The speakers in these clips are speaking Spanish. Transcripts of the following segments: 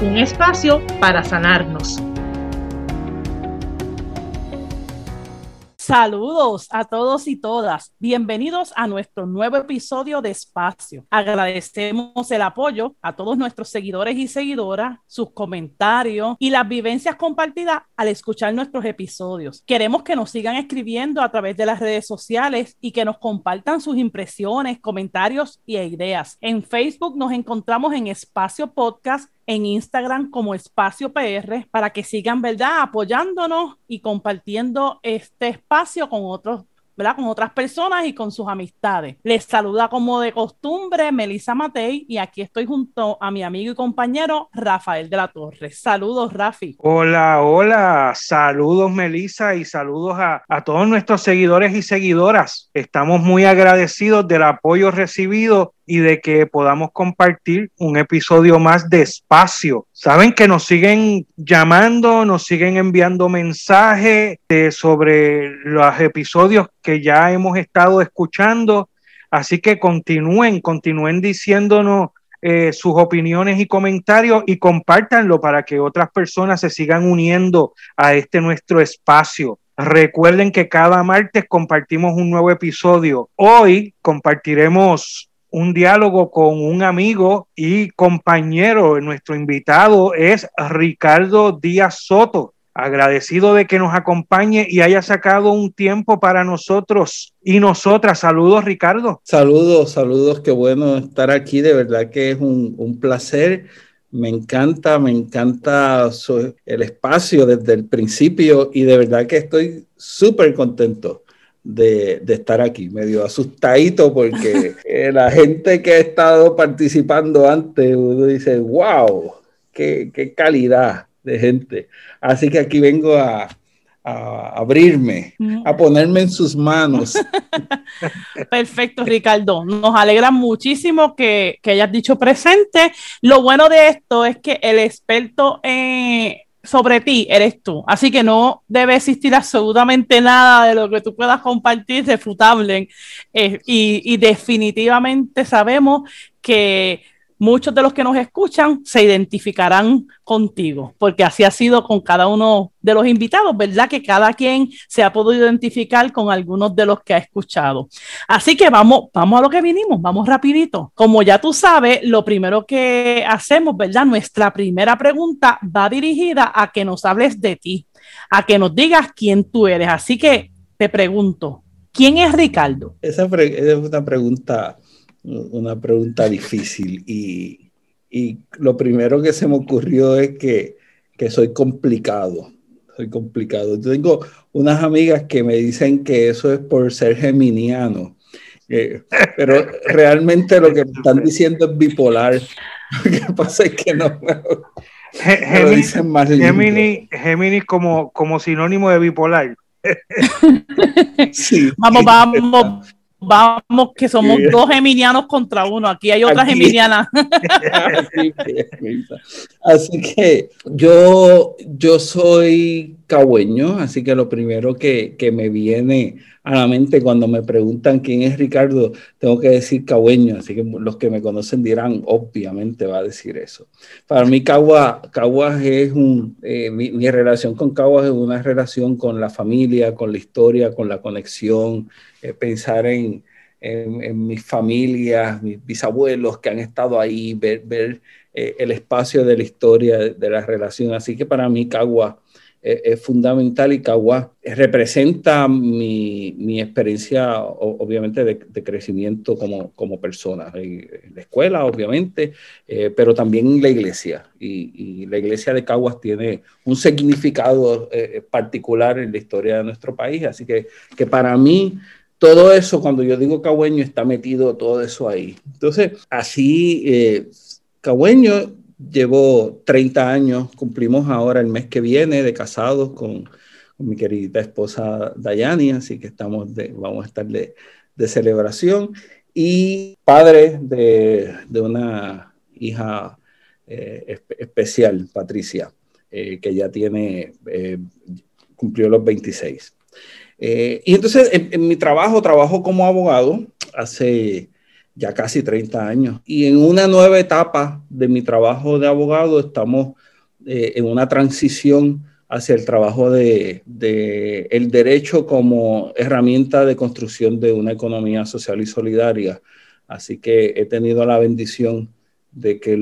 Un espacio para sanarnos. Saludos a todos y todas. Bienvenidos a nuestro nuevo episodio de Espacio. Agradecemos el apoyo a todos nuestros seguidores y seguidoras, sus comentarios y las vivencias compartidas al escuchar nuestros episodios. Queremos que nos sigan escribiendo a través de las redes sociales y que nos compartan sus impresiones, comentarios y ideas. En Facebook nos encontramos en Espacio Podcast en Instagram como Espacio PR para que sigan, ¿verdad?, apoyándonos y compartiendo este espacio con otros ¿verdad? Con otras personas y con sus amistades. Les saluda como de costumbre Melissa Matei y aquí estoy junto a mi amigo y compañero Rafael de la Torre. Saludos, Rafi. Hola, hola. Saludos, Melissa, y saludos a, a todos nuestros seguidores y seguidoras. Estamos muy agradecidos del apoyo recibido y de que podamos compartir un episodio más de espacio. Saben que nos siguen llamando, nos siguen enviando mensajes sobre los episodios que ya hemos estado escuchando. Así que continúen, continúen diciéndonos eh, sus opiniones y comentarios y compártanlo para que otras personas se sigan uniendo a este nuestro espacio. Recuerden que cada martes compartimos un nuevo episodio. Hoy compartiremos un diálogo con un amigo y compañero. Nuestro invitado es Ricardo Díaz Soto. Agradecido de que nos acompañe y haya sacado un tiempo para nosotros y nosotras. Saludos, Ricardo. Saludos, saludos. Qué bueno estar aquí. De verdad que es un, un placer. Me encanta, me encanta el espacio desde el principio y de verdad que estoy súper contento de, estar aquí, medio asustadito porque eh, la gente que ha estado participando antes, uno dice, wow, qué, qué calidad de gente. Así que aquí vengo a, abrirme, a ponerme en sus manos. Perfecto, Ricardo. Nos alegra muchísimo que, que, hayas dicho presente. Lo bueno de esto es que el experto en sobre ti eres tú. Así que no debe existir absolutamente nada de lo que tú puedas compartir refutable. Eh, y, y definitivamente sabemos que muchos de los que nos escuchan se identificarán contigo, porque así ha sido con cada uno de los invitados, ¿verdad? Que cada quien se ha podido identificar con algunos de los que ha escuchado. Así que vamos, vamos a lo que vinimos, vamos rapidito. Como ya tú sabes, lo primero que hacemos, ¿verdad? Nuestra primera pregunta va dirigida a que nos hables de ti, a que nos digas quién tú eres. Así que te pregunto, ¿quién es Ricardo? Esa, es una pregunta una pregunta difícil y, y, lo primero que se me ocurrió es que, que soy complicado. Soy complicado. Yo tengo unas amigas que me dicen que eso es por ser geminiano, eh, pero realmente lo que me están diciendo es bipolar. Lo que pasa es que no. Gemini, como, como sinónimo de bipolar. sí. Vamos, vamos, vamos, que somos dos geminianos contra uno. Aquí hay otra geminiana. así que yo, yo soy cagüeño, así que lo primero que, que, me viene a la mente cuando me preguntan quién es Ricardo, tengo que decir cagüeño, así que los que me conocen dirán, obviamente va a decir eso. Para mí Caguas, Caguas es un, eh, mi, mi, relación con Caguas es una relación con la familia, con la historia, con la conexión, eh, pensar en, en, mis familias, mis bisabuelos que han estado ahí, ver, ver eh, el espacio de la historia de la relación. Así que para mí Cagua eh, es fundamental y Cagua representa mi, mi experiencia, obviamente, de, crecimiento como, como persona. En la escuela, obviamente, pero también en la iglesia. Y, la iglesia de Caguas tiene un significado particular en la historia de nuestro país. Así que, que para mí todo eso, cuando yo digo cagüeño, está metido todo eso ahí. Entonces, así, eh, llevo 30 años, cumplimos ahora el mes que viene de casados con, mi querida esposa Dayani, así que estamos de, vamos a estar de, celebración. Y padre de, una hija eh, especial, Patricia, eh, que ya tiene, eh, cumplió los 26. y entonces en mi trabajo, trabajo como abogado hace ya casi 30 años. Y en una nueva etapa de mi trabajo de abogado estamos eh, en una transición hacia el trabajo de, el derecho como herramienta de construcción de una economía social y solidaria. Así que he tenido la bendición de que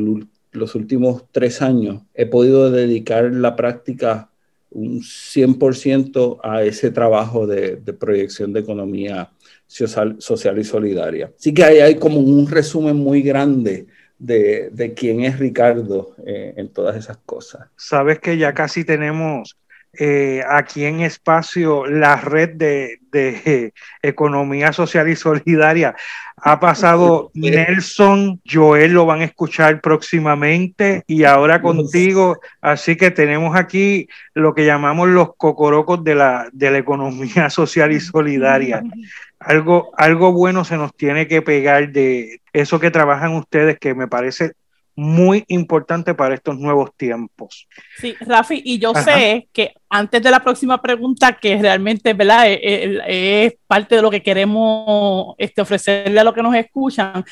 los últimos tres años he podido dedicar la práctica un 100% a ese trabajo de proyección de economía social, social y solidaria. Así que ahí hay como un resumen muy grande de, de quién es Ricardo eh, en todas esas cosas. Sabes que ya casi tenemos eh, aquí en espacio la red de, de, economía social y solidaria. Ha pasado Nelson, Joel lo van a escuchar próximamente y ahora contigo. Así que tenemos aquí lo que llamamos los cocorocos de la, de la economía social y solidaria. Algo, algo bueno se nos tiene que pegar de eso que trabajan ustedes, que me parece muy importante para estos nuevos tiempos. Sí, Rafi, y yo sé que antes de la próxima pregunta, que realmente ¿verdad? Es, parte de lo que queremos este, ofrecerle a los que nos escuchan,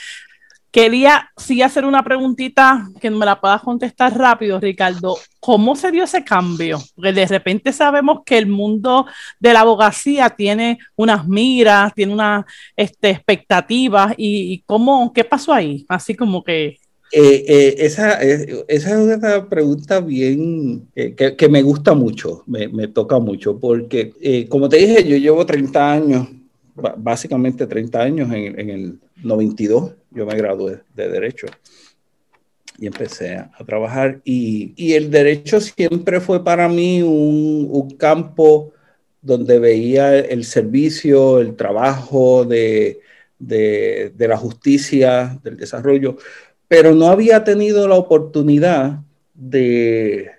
quería sí hacer una preguntita que me la puedas contestar rápido, Ricardo. ¿Cómo se dio ese cambio? Porque de repente sabemos que el mundo de la abogacía tiene unas miras, tiene unas este, expectativas, y, cómo, ¿qué pasó ahí? Así como que eh, eh, esa, esa, es una pregunta bien que, que, me gusta mucho, me, me toca mucho, porque eh, como te dije, yo llevo 30 años, básicamente 30 años, en, en el 92 yo me gradué de Derecho y empecé a, trabajar. Y, y, el derecho siempre fue para mí un, un, campo donde veía el servicio, el trabajo de, de, de la justicia, del desarrollo, pero no había tenido la oportunidad de,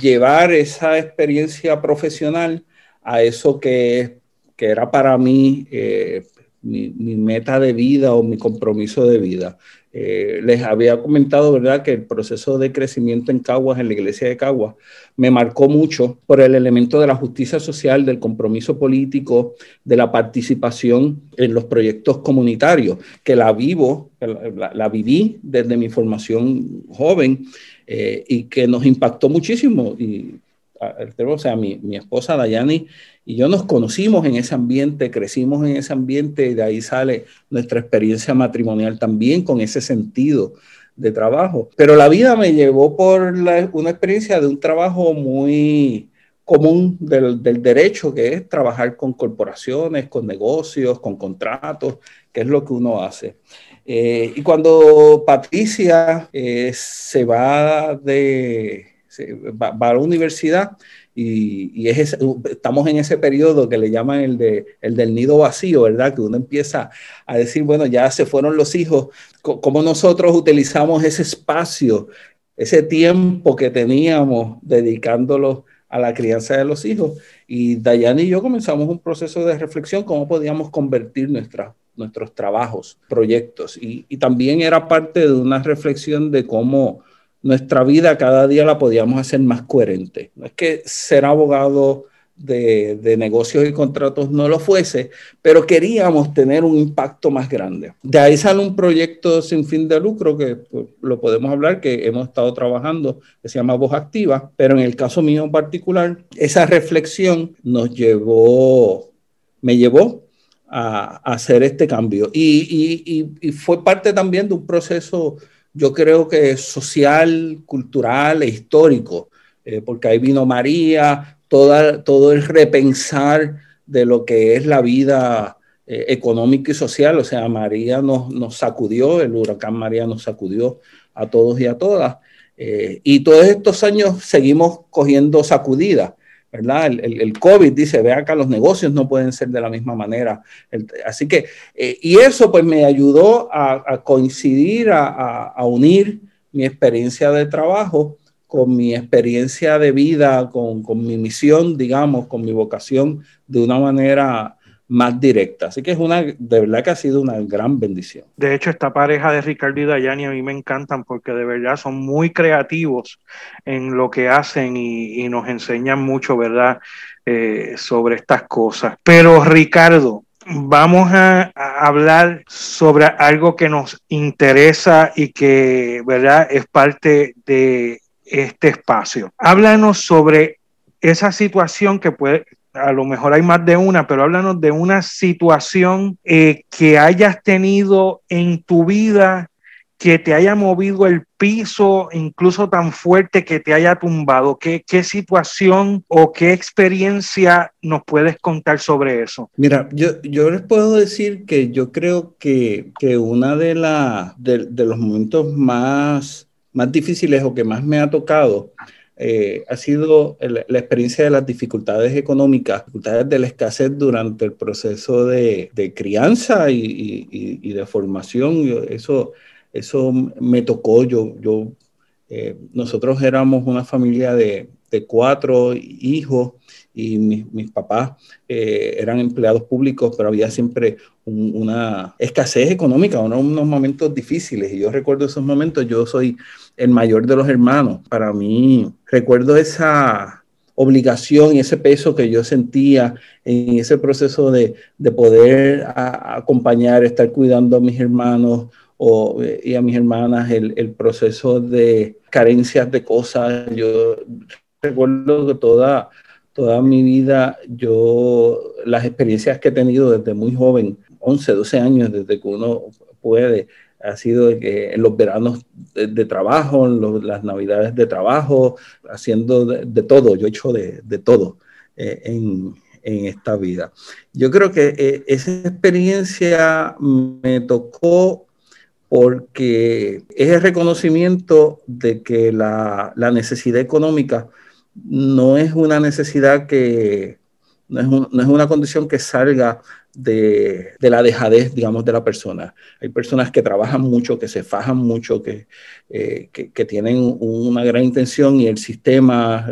llevar esa experiencia profesional a eso que, que era para mí eh, mi, meta de vida o mi compromiso de vida. Eh, les había comentado, ¿verdad?, que el proceso de crecimiento en Caguas, en la iglesia de Caguas, me marcó mucho por el elemento de la justicia social, del compromiso político, de la participación en los proyectos comunitarios, que la vivo, la, viví desde mi formación joven eh, y que nos impactó muchísimo. Y, o sea, mi, mi esposa Dayani y yo nos conocimos en ese ambiente, crecimos en ese ambiente y de ahí sale nuestra experiencia matrimonial también con ese sentido de trabajo. Pero la vida me llevó por una experiencia de un trabajo muy común del, derecho, que es trabajar con corporaciones, con negocios, con contratos, que es lo que uno hace. Eh, y cuando Patricia eh, se va de, va, a la universidad, y, es estamos en ese periodo que le llaman el, de, el del nido vacío, ¿verdad? Que uno empieza a decir, bueno, ya se fueron los hijos, ¿cómo nosotros utilizamos ese espacio, ese tiempo que teníamos dedicándolo a la crianza de los hijos? Y Dayane y yo comenzamos un proceso de reflexión, cómo podíamos convertir nuestros trabajos, proyectos. Y, y también era parte de una reflexión de cómo nuestra vida cada día la podíamos hacer más coherente. No es que ser abogado de, negocios y contratos no lo fuese, pero queríamos tener un impacto más grande. De ahí sale un proyecto sin fin de lucro que pues, lo podemos hablar, que hemos estado trabajando, que se llama Voz Activa, pero en el caso mío en particular, esa reflexión nos llevó, me llevó a, hacer este cambio. y fue parte también de un proceso yo creo que social, cultural e histórico, eh, porque ahí vino María, todo el repensar de lo que es la vida eh, económica y social, o sea, María nos, nos, sacudió, el huracán María nos sacudió a todos y a todas, eh, y todos estos años seguimos cogiendo sacudidas. ¿Verdad? El, el, COVID dice, ve acá, los negocios no pueden ser de la misma manera. así que, eh, y eso pues me ayudó a, coincidir, a, unir mi experiencia de trabajo con mi experiencia de vida, con, con, mi misión, digamos, con mi vocación de una manera más directa. Así que es una, de verdad que ha sido una gran bendición. De hecho, esta pareja de Ricardo y Dayani a mí me encantan porque de verdad son muy creativos en lo que hacen y, nos enseñan mucho, ¿verdad? Eh, sobre estas cosas. Pero Ricardo, vamos a, hablar sobre algo que nos interesa y que, ¿verdad? Es parte de este espacio. Háblanos sobre esa situación que puede, a lo mejor hay más de una, pero háblanos de una situación eh, que hayas tenido en tu vida que te haya movido el piso, incluso tan fuerte que te haya tumbado. ¿Qué, qué situación o qué experiencia nos puedes contar sobre eso? Mira, yo, yo les puedo decir que yo creo que, que la, de, de los momentos más, más difíciles o que más me ha tocado eh, ha sido la experiencia de las dificultades económicas, dificultades de la escasez durante el proceso de, crianza y, de formación. eso, eso me tocó. Yo, yo, eh, nosotros éramos una familia de, cuatro hijos y mis, papás eh, eran empleados públicos, pero había siempre una escasez económica, unos momentos difíciles. Y yo recuerdo esos momentos, yo soy el mayor de los hermanos. Para mí, recuerdo esa obligación y ese peso que yo sentía en ese proceso de, poder acompañar, estar cuidando a mis hermanos o, y a mis hermanas, el, el proceso de carencias de cosas. Yo recuerdo que toda, toda mi vida, yo, las experiencias que he tenido desde muy joven, 11, 12 años, desde que uno puede ha sido que en los veranos de, trabajo, en las navidades de trabajo, haciendo de, todo, yo he hecho de, todo eh, en, en, esta vida. Yo creo que eh, esa experiencia me tocó porque es el reconocimiento de que la, la necesidad económica no es una necesidad que, no es, no es, una condición que salga de, la dejadez, digamos, de la persona. Hay personas que trabajan mucho, que se fajan mucho, que, eh, que, tienen una gran intención y el sistema,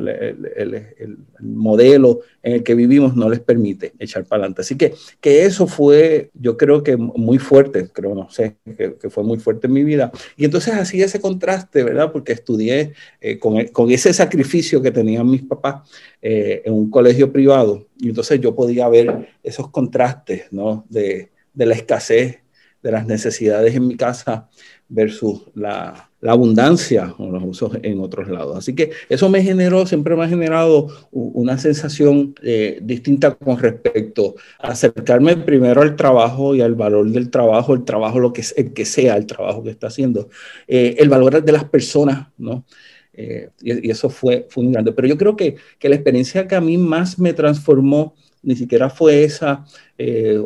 modelo en el que vivimos no les permite echar para adelante. Así que, que eso fue, yo creo que muy fuerte, creo, no sé, que, fue muy fuerte en mi vida. Y entonces así ese contraste, ¿verdad? Porque estudié eh, con, con, ese sacrificio que tenían mis papás eh, en un colegio privado. Y entonces yo podía ver esos contrastes, ¿no? De, de la escasez, de las necesidades en mi casa versus la, abundancia o los usos en otros lados. Así que eso me generó, siempre me ha generado una sensación eh, distinta con respecto a acercarme primero al trabajo y al valor del trabajo, el trabajo, lo que, el que sea el trabajo que está haciendo, eh, el valor de las personas, ¿no? Eh, y, eso fue, fue muy grande. Pero yo creo que, que la experiencia que a mí más me transformó ni siquiera fue esa,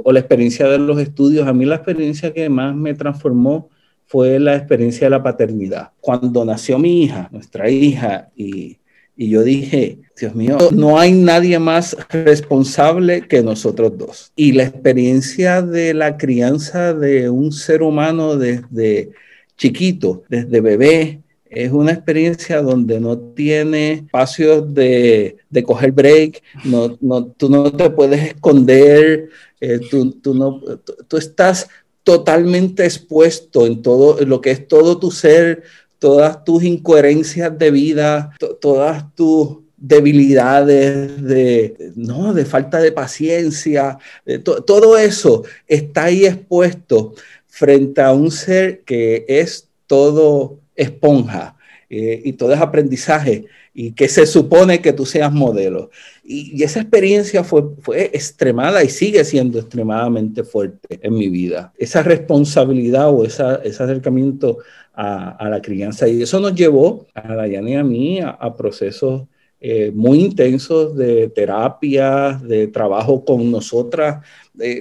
o la experiencia de los estudios, a mí la experiencia que más me transformó fue la experiencia de la paternidad. Cuando nació mi hija, nuestra hija, y, y yo dije, Dios mío, no hay nadie más responsable que nosotros dos. Y la experiencia de la crianza de un ser humano desde chiquito, desde bebé, es una experiencia donde no tiene espacios de, de coger break, no, no, tú no te puedes esconder, eh, tú, tú, no, tú estás totalmente expuesto en todo lo que es todo tu ser, todas tus incoherencias de vida, todas tus debilidades de no de falta de paciencia todo eso está ahí expuesto frente a un ser que es todo esponja eh, y todo es aprendizaje y que se supone que tú seas modelo. Y, esa experiencia fue, fue extremada y sigue siendo extremadamente fuerte en mi vida. Esa responsabilidad o esa, ese acercamiento a, a, la crianza. Y eso nos llevó a Dayana y a mí a, procesos eh, muy intensos de terapia, de trabajo con nosotras,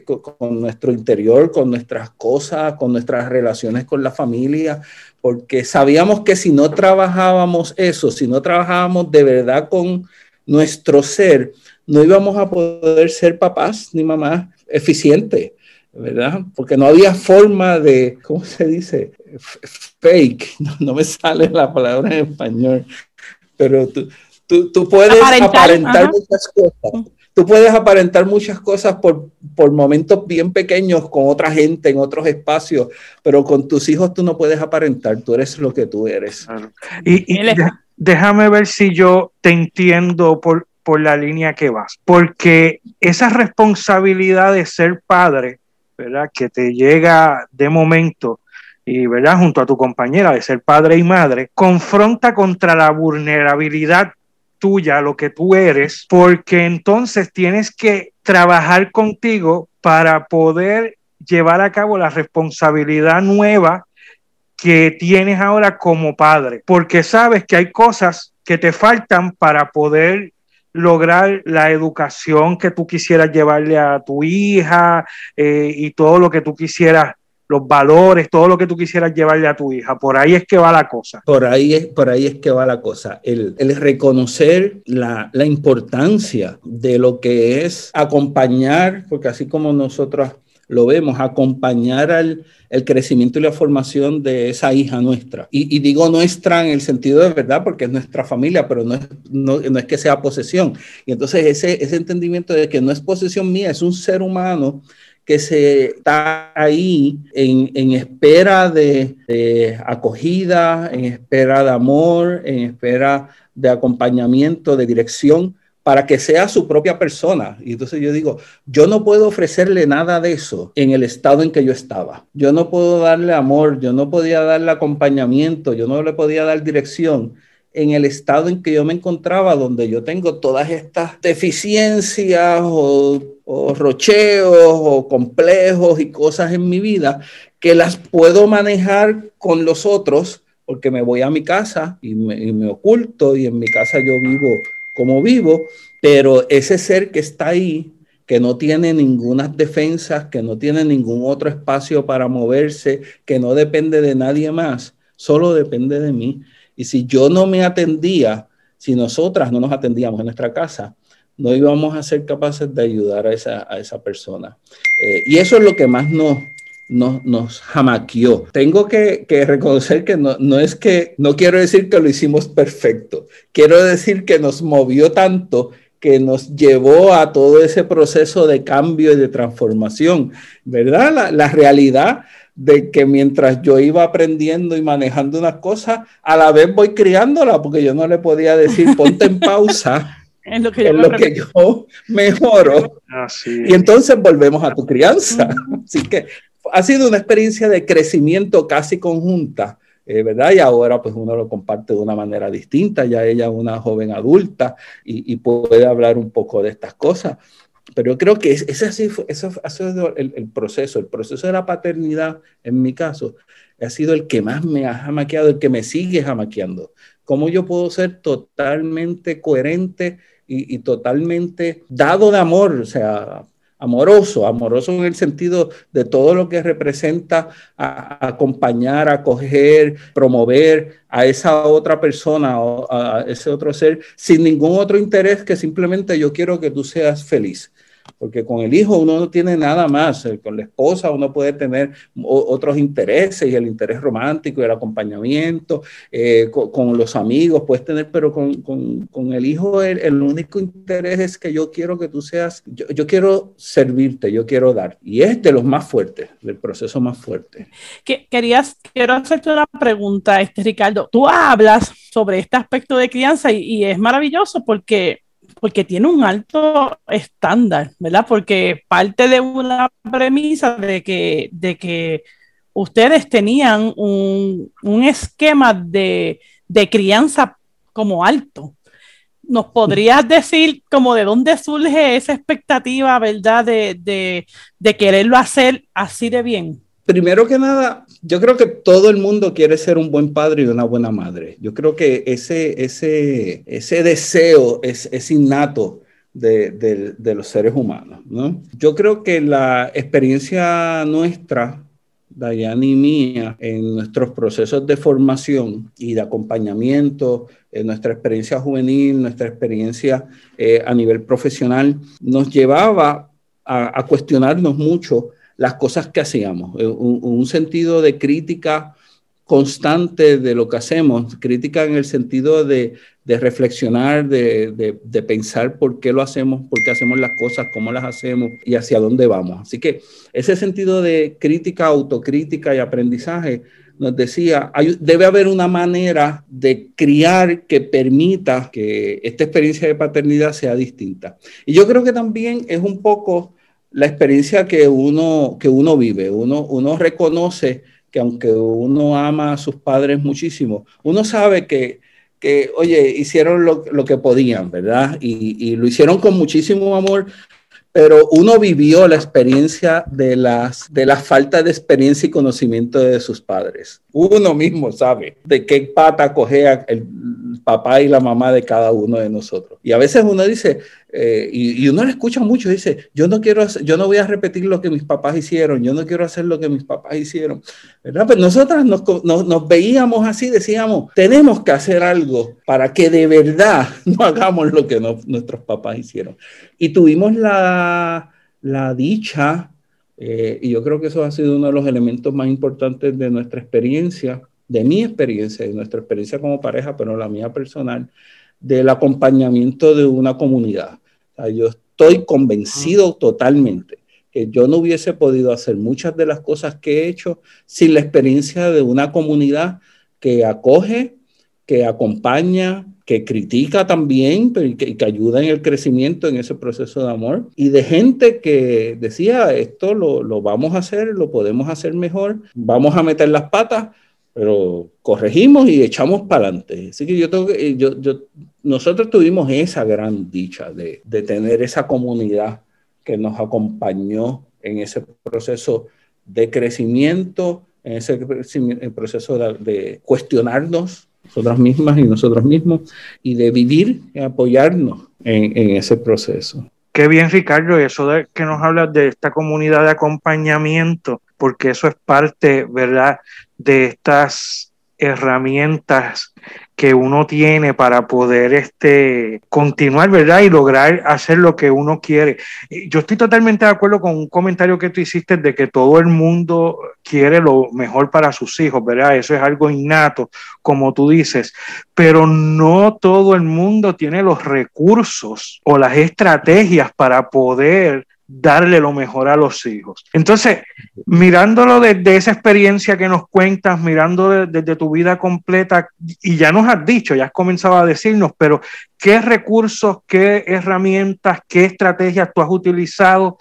con, nuestro interior, con nuestras cosas, con nuestras relaciones con la familia, porque sabíamos que si no trabajábamos eso, si no trabajábamos de verdad con nuestro ser, no íbamos a poder ser papás ni mamás eficientes. ¿verdad? Porque no había forma de, ¿cómo se dice? Fake, no, me sale la palabra en español, pero tú, tú, puedes aparentar, muchas cosas. Tú puedes aparentar muchas cosas por, por momentos bien pequeños con otra gente en otros espacios, pero con tus hijos tú no puedes aparentar, tú eres lo que tú eres. Y, y déjame ver si yo te entiendo por, por la línea que vas, porque esa responsabilidad de ser padre, ¿verdad? Que te llega de momento y, ¿verdad? Junto a tu compañera de ser padre y madre, confronta contra la vulnerabilidad tuya, lo que tú eres, porque entonces tienes que trabajar contigo para poder llevar a cabo la responsabilidad nueva que tienes ahora como padre, porque sabes que hay cosas que te faltan para poder lograr la educación que tú quisieras llevarle a tu hija eh, y todo lo que tú quisieras los valores, todo lo que tú quisieras llevarle a tu hija. Por ahí es que va la cosa. Por ahí es, por ahí es que va la cosa. El, el reconocer la, la, importancia de lo que es acompañar, porque así como nosotros lo vemos, acompañar al el crecimiento y la formación de esa hija nuestra. Y, digo nuestra en el sentido de verdad, porque es nuestra familia, pero no es, no, es que sea posesión. Y entonces ese, ese entendimiento de que no es posesión mía, es un ser humano que se está ahí en, espera de, de, acogida, en espera de amor, en espera de acompañamiento, de dirección, para que sea su propia persona. Y entonces yo digo, yo no puedo ofrecerle nada de eso en el estado en que yo estaba. Yo no puedo darle amor, yo no podía darle acompañamiento, yo no le podía dar dirección en el estado en que yo me encontraba, donde yo tengo todas estas deficiencias o, rocheos o complejos y cosas en mi vida que las puedo manejar con los otros porque me voy a mi casa y me, y me oculto y en mi casa yo vivo como vivo, pero ese ser que está ahí, que no tiene ninguna defensas, que no tiene ningún otro espacio para moverse, que no depende de nadie más, solo depende de mí. Y si yo no me atendía, si nosotras no nos atendíamos en nuestra casa, no íbamos a ser capaces de ayudar a esa, a esa persona. Eh, y eso es lo que más nos, nos, nos jamaqueó. Tengo que, reconocer que no, no, es que, no quiero decir que lo hicimos perfecto, quiero decir que nos movió tanto que nos llevó a todo ese proceso de cambio y de transformación, ¿verdad? La, la realidad de que mientras yo iba aprendiendo y manejando unas cosas, a la vez voy criándola, porque yo no le podía decir, ponte en pausa. en lo que yo, lo que yo mejoro. Y entonces volvemos a tu crianza. Así que ha sido una experiencia de crecimiento casi conjunta, eh, ¿verdad? Y ahora pues uno lo comparte de una manera distinta, ya ella es una joven adulta y, puede hablar un poco de estas cosas. Pero yo creo que ese, así, eso ha sido el, el, proceso, el proceso de la paternidad, en mi caso, ha sido el que más me ha jamaqueado, el que me sigue jamaqueando. ¿Cómo yo puedo ser totalmente coherente y, y totalmente dado de amor? O sea, amoroso, amoroso en el sentido de todo lo que representa acompañar, acoger, promover a esa otra persona o a ese otro ser sin ningún otro interés que simplemente yo quiero que tú seas feliz porque con el hijo uno no tiene nada más, eh, con la esposa uno puede tener otros intereses y el interés romántico y el acompañamiento, eh, con, los amigos puedes tener, pero con, con, el hijo el, único interés es que yo quiero que tú seas, yo, yo, quiero servirte, yo quiero dar. Y es de los más fuertes, del proceso más fuerte. Querías, quiero hacerte una pregunta, este Ricardo. Tú hablas sobre este aspecto de crianza y, y es maravilloso porque porque tiene un alto estándar, ¿verdad? Porque parte de una premisa de que, de que ustedes tenían un, esquema de, crianza como alto. ¿Nos podrías decir como de dónde surge esa expectativa, verdad, de, de quererlo hacer así de bien? Primero que nada, yo creo que todo el mundo quiere ser un buen padre y una buena madre. Yo creo que ese, ese, ese deseo es, es innato de, de, los seres humanos. ¿no? Yo creo que la experiencia nuestra, Dayane y mía, en nuestros procesos de formación y de acompañamiento, en nuestra experiencia juvenil, nuestra experiencia eh, a nivel profesional, nos llevaba a, a cuestionarnos mucho las cosas que hacíamos, eh, un, sentido de crítica constante de lo que hacemos, crítica en el sentido de, reflexionar, de, de, pensar por qué lo hacemos, por qué hacemos las cosas, cómo las hacemos y hacia dónde vamos. Así que ese sentido de crítica, autocrítica y aprendizaje nos decía, debe haber una manera de criar que permita que esta experiencia de paternidad sea distinta. Y yo creo que también es un poco la experiencia que uno, que uno vive. Uno, uno reconoce que aunque uno ama a sus padres muchísimo, uno sabe que, que oye, hicieron lo, lo que podían, ¿verdad? Y, y, lo hicieron con muchísimo amor, pero uno vivió la experiencia de, las, de la falta de experiencia y conocimiento de sus padres. Uno mismo sabe de qué pata cogea papá y la mamá de cada uno de nosotros. Y a veces uno dice, eh, y, uno le escucha mucho, dice, yo no quiero, yo no voy a repetir lo que mis papás hicieron, yo no quiero hacer lo que mis papás hicieron, ¿verdad? Pero nosotras nos, nos, nos veíamos así, decíamos, tenemos que hacer algo para que de verdad no hagamos lo que nuestros papás hicieron. Y tuvimos la, la dicha, eh, y yo creo que eso ha sido uno de los elementos más importantes de nuestra experiencia, de mi experiencia, de nuestra experiencia como pareja, pero la mía personal, del acompañamiento de una comunidad. Yo estoy convencido totalmente que yo no hubiese podido hacer muchas de las cosas que he hecho sin la experiencia de una comunidad que acoge, que acompaña, que critica también y que, que, ayuda en el crecimiento en ese proceso de amor. Y de gente que decía esto lo, lo vamos a hacer, lo podemos hacer mejor, vamos a meter las patas, pero corregimos y echamos para adelante. Así que yo tengo que, yo, yo, nosotros tuvimos esa gran dicha de, de, tener esa comunidad que nos acompañó en ese proceso de crecimiento, en ese proceso de, de cuestionarnos nosotras mismas y nosotros mismos y de vivir y apoyarnos en, en ese proceso. Qué bien, Ricardo, eso de que nos hablas de esta comunidad de acompañamiento, porque eso es parte, ¿verdad?, de estas herramientas que uno tiene para poder este, continuar, ¿verdad? Y lograr hacer lo que uno quiere. Yo estoy totalmente de acuerdo con un comentario que tú hiciste de que todo el mundo quiere lo mejor para sus hijos, ¿verdad? Eso es algo innato, como tú dices, pero no todo el mundo tiene los recursos o las estrategias para poder darle lo mejor a los hijos. Entonces, mirándolo desde esa experiencia que nos cuentas, mirando desde tu vida completa, y ya nos has dicho, ya has comenzado a decirnos, pero ¿qué recursos, qué herramientas, qué estrategias tú has utilizado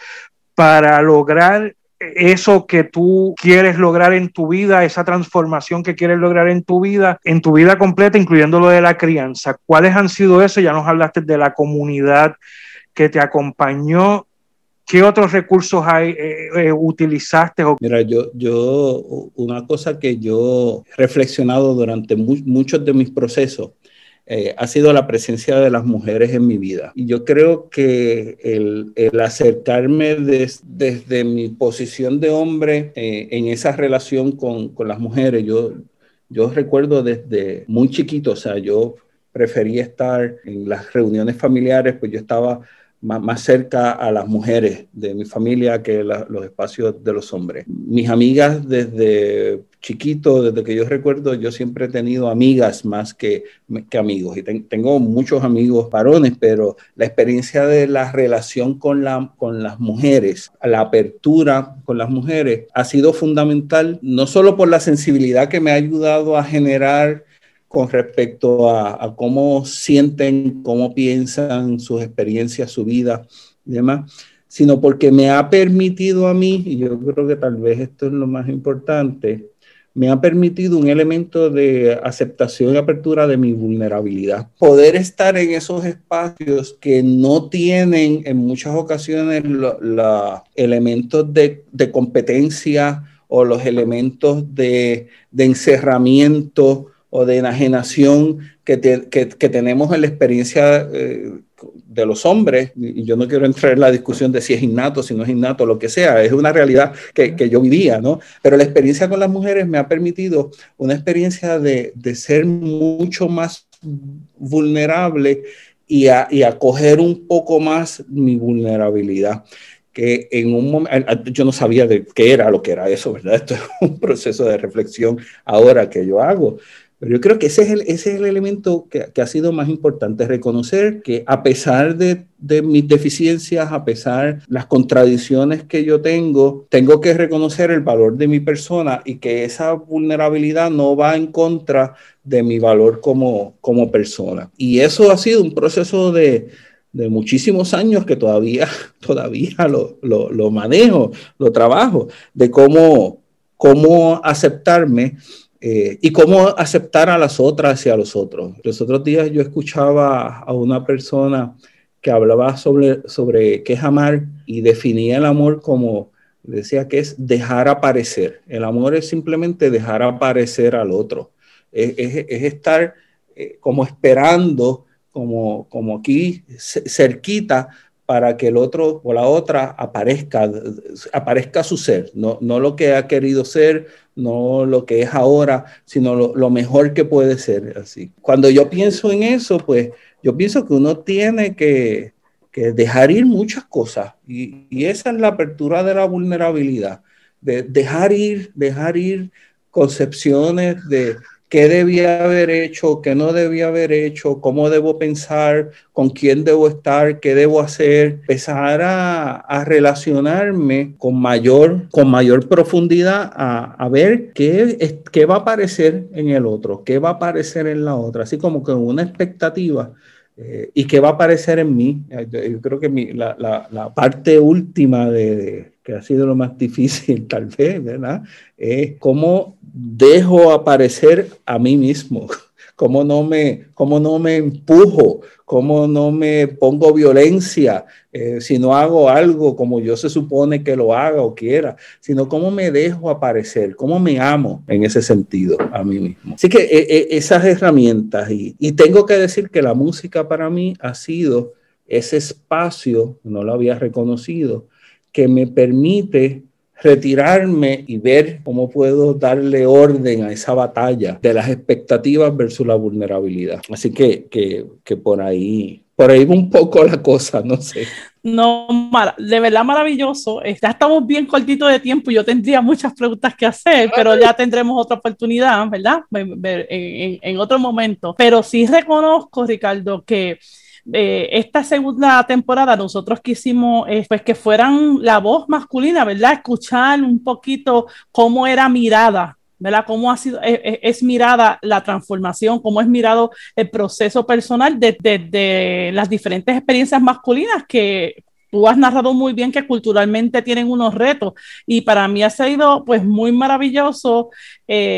para lograr eso que tú quieres lograr en tu vida, esa transformación que quieres lograr en tu vida, en tu vida completa, incluyendo lo de la crianza. ¿Cuáles han sido eso? Ya nos hablaste de la comunidad que te acompañó ¿Qué otros recursos hay, eh, eh, utilizaste? Mira, yo, yo, una cosa que yo he reflexionado durante muchos de mis procesos eh, ha sido la presencia de las mujeres en mi vida. Y yo creo que el, el acercarme desde mi posición de hombre en esa relación con, con las mujeres, yo, yo recuerdo desde muy chiquito, o sea, yo prefería estar en las reuniones familiares, pues yo estaba más, cerca a las mujeres de mi familia que los espacios de los hombres. Mis amigas desde chiquito, desde que yo recuerdo, yo siempre he tenido amigas más que, que amigos. Y tengo muchos amigos varones, pero la experiencia de la relación con, la, con las mujeres, la apertura con las mujeres, ha sido fundamental, no solo por la sensibilidad que me ha ayudado a generar con respecto a, cómo sienten, cómo piensan, sus experiencias, su vida y demás, sino porque me ha permitido a mí, y yo creo que tal vez esto es lo más importante, me ha permitido un elemento de aceptación y apertura de mi vulnerabilidad. Poder estar en esos espacios que no tienen en muchas ocasiones los elementos de, de, competencia o los elementos de, de encerramiento o de enajenación que, que, tenemos en la experiencia eh, de los hombres, y yo no quiero entrar en la discusión de si es innato, si no es innato, lo que sea, es una realidad que, que yo vivía, ¿no? Pero la experiencia con las mujeres me ha permitido una experiencia de, de ser mucho más vulnerable y, a, y acoger un poco más mi vulnerabilidad. que en un momento, yo no sabía de qué era lo que era eso, ¿verdad? Esto es un proceso de reflexión ahora que yo hago. Pero yo creo que ese es el, ese es el elemento que, que ha sido más importante, reconocer que a pesar de, de, mis deficiencias, a pesar las contradicciones que yo tengo, tengo que reconocer el valor de mi persona y que esa vulnerabilidad no va en contra de mi valor como, como persona. Y eso ha sido un proceso de, de muchísimos años que todavía, todavía lo, lo, lo, manejo, lo trabajo, de cómo, cómo aceptarme eh, y cómo aceptar a las otras y a los otros. Los otros días yo escuchaba a una persona que hablaba sobre, sobre qué es amar y definía el amor como, decía que es dejar aparecer. El amor es simplemente dejar aparecer al otro. Es, es, es estar eh, como esperando, como, como aquí cerquita, para que el otro o la otra aparezca, aparezca su ser, no, no lo que ha querido ser, no lo que es ahora, sino lo, mejor que puede ser así. Cuando yo pienso en eso, pues yo pienso que uno tiene que, dejar ir muchas cosas y, y, esa es la apertura de la vulnerabilidad, de dejar ir, dejar ir concepciones de, qué debía haber hecho, qué no debía haber hecho, cómo debo pensar, con quién debo estar, qué debo hacer, empezar a, relacionarme con mayor, con mayor profundidad a, ver qué, qué va a aparecer en el otro, qué va a aparecer en la otra, así como con una expectativa. Eh, y qué va a aparecer en mí. Yo creo que la, la, parte última de, que ha sido lo más difícil tal vez, ¿verdad? Es cómo dejo aparecer a mí mismo, cómo no me, cómo no me empujo, cómo no me pongo violencia eh, si no hago algo como yo se supone que lo haga o quiera, sino cómo me dejo aparecer, cómo me amo en ese sentido a mí mismo. Así que eh, eh, esas herramientas, y, y tengo que decir que la música para mí ha sido ese espacio, no lo había reconocido, que me permite retirarme y ver cómo puedo darle orden a esa batalla de las expectativas versus la vulnerabilidad. Así que, que, que por ahí, por ahí un poco la cosa, no sé. No, de verdad maravilloso. Ya estamos bien cortitos de tiempo. Yo tendría muchas preguntas que hacer, pero ya tendremos otra oportunidad, ¿verdad? En, en, en otro momento. Pero sí reconozco, Ricardo, que eh, esta segunda temporada nosotros quisimos eh, pues que fueran la voz masculina, ¿verdad? Escuchar un poquito cómo era mirada ¿verdad? Cómo ha sido, eh, es, mirada la transformación, cómo es mirado el proceso personal desde de, las diferentes experiencias masculinas que tú has narrado muy bien que culturalmente tienen unos retos y para mí ha sido pues muy maravilloso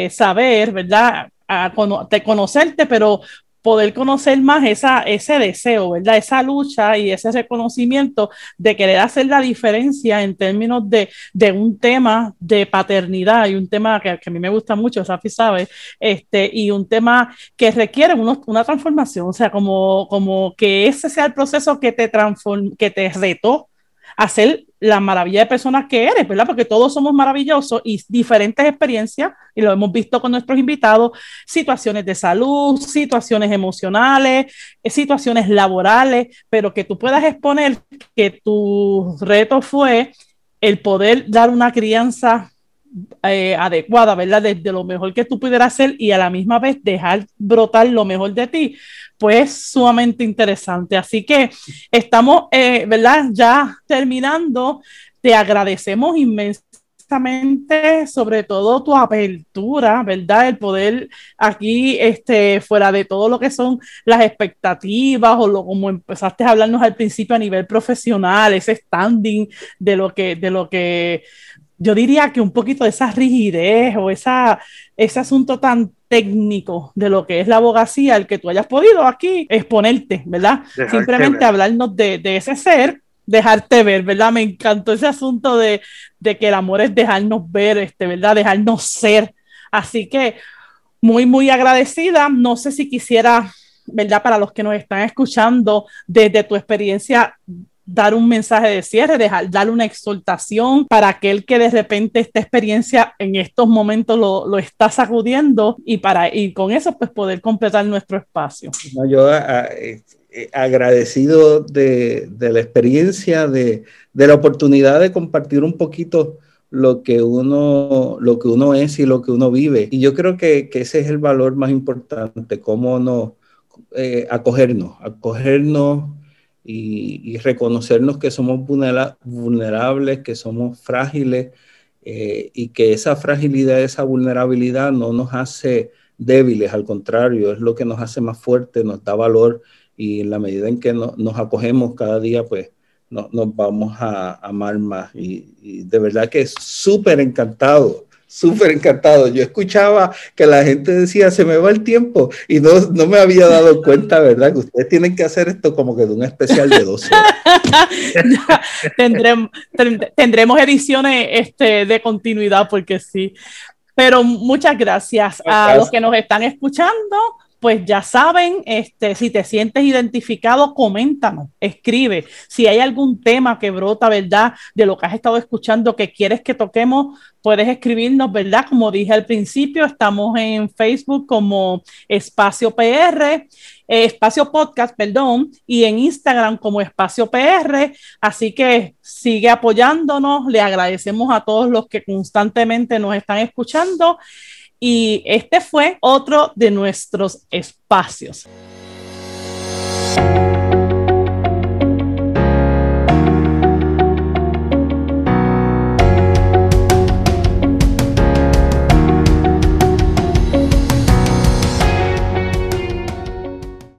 saber, ¿verdad? A, de conocerte, pero poder conocer más esa, ese deseo, ¿verdad? Esa lucha y ese reconocimiento de querer hacer la diferencia en términos de, de un tema de paternidad y un tema que, a mí me gusta mucho, Safi sabe, este, y un tema que requiere una transformación, o sea, como, como que ese sea el proceso que te, transform, que te retó a ser la maravilla de personas que eres, ¿verdad? Porque todos somos maravillosos y diferentes experiencias, y lo hemos visto con nuestros invitados, situaciones de salud, situaciones emocionales, eh, situaciones laborales, pero que tú puedas exponer que tu reto fue el poder dar una crianza eh, adecuada, ¿verdad? Desde lo mejor que tú pudieras hacer y a la misma vez dejar brotar lo mejor de ti, pues sumamente interesante. Así que estamos, eh, ¿verdad? Ya terminando, te agradecemos inmensamente sobre todo tu apertura, ¿verdad? El poder aquí, este, fuera de todo lo que son las expectativas o lo como empezaste a hablarnos al principio a nivel profesional, ese standing de lo que, de lo que yo diría que un poquito de esa rigidez o esa, ese asunto tan técnico de lo que es la abogacía, el que tú hayas podido aquí exponerte, ¿verdad? Simplemente hablarnos de, de, ese ser, dejarte ver, ¿verdad? Me encantó ese asunto de, de, que el amor es dejarnos ver, este, ¿verdad? Dejarnos ser. Así que muy, muy agradecida. No sé si quisiera, ¿verdad? Para los que nos están escuchando, desde tu experiencia dar un mensaje de cierre, dejar, darle una exhortación para aquel que de repente esta experiencia en estos momentos lo, lo está sacudiendo y para y con eso pues poder completar nuestro espacio. yo eh, eh, agradecido de, de, la experiencia, de, de, la oportunidad de compartir un poquito lo que uno, lo que uno es y lo que uno vive. Y yo creo que, que ese es el valor más importante, cómo no eh, acogernos, acogernos y, reconocernos que somos vulnerables, que somos frágiles eh, y que esa fragilidad, esa vulnerabilidad no nos hace débiles, al contrario, es lo que nos hace más fuertes, nos da valor y en la medida en que nos acogemos cada día, pues nos vamos a amar más. Y, y de verdad que es súper encantado súper encantado. Yo escuchaba que la gente decía, se me va el tiempo, y no, no me había dado cuenta, ¿verdad? Que ustedes tienen que hacer esto como que de un especial de dos horas. tendremos, tendremos ediciones este, de continuidad, porque sí. Pero muchas gracias a los que nos están escuchando pues ya saben, este, si te sientes identificado, coméntanos, escribe. Si hay algún tema que brota, ¿verdad? De lo que has estado escuchando que quieres que toquemos, puedes escribirnos, ¿verdad? Como dije al principio, estamos en Facebook como Espacio PR, eh, Espacio Podcast, perdón, y en Instagram como Espacio PR. Así que sigue apoyándonos. Le agradecemos a todos los que constantemente nos están escuchando y este fue otro de nuestros espacios.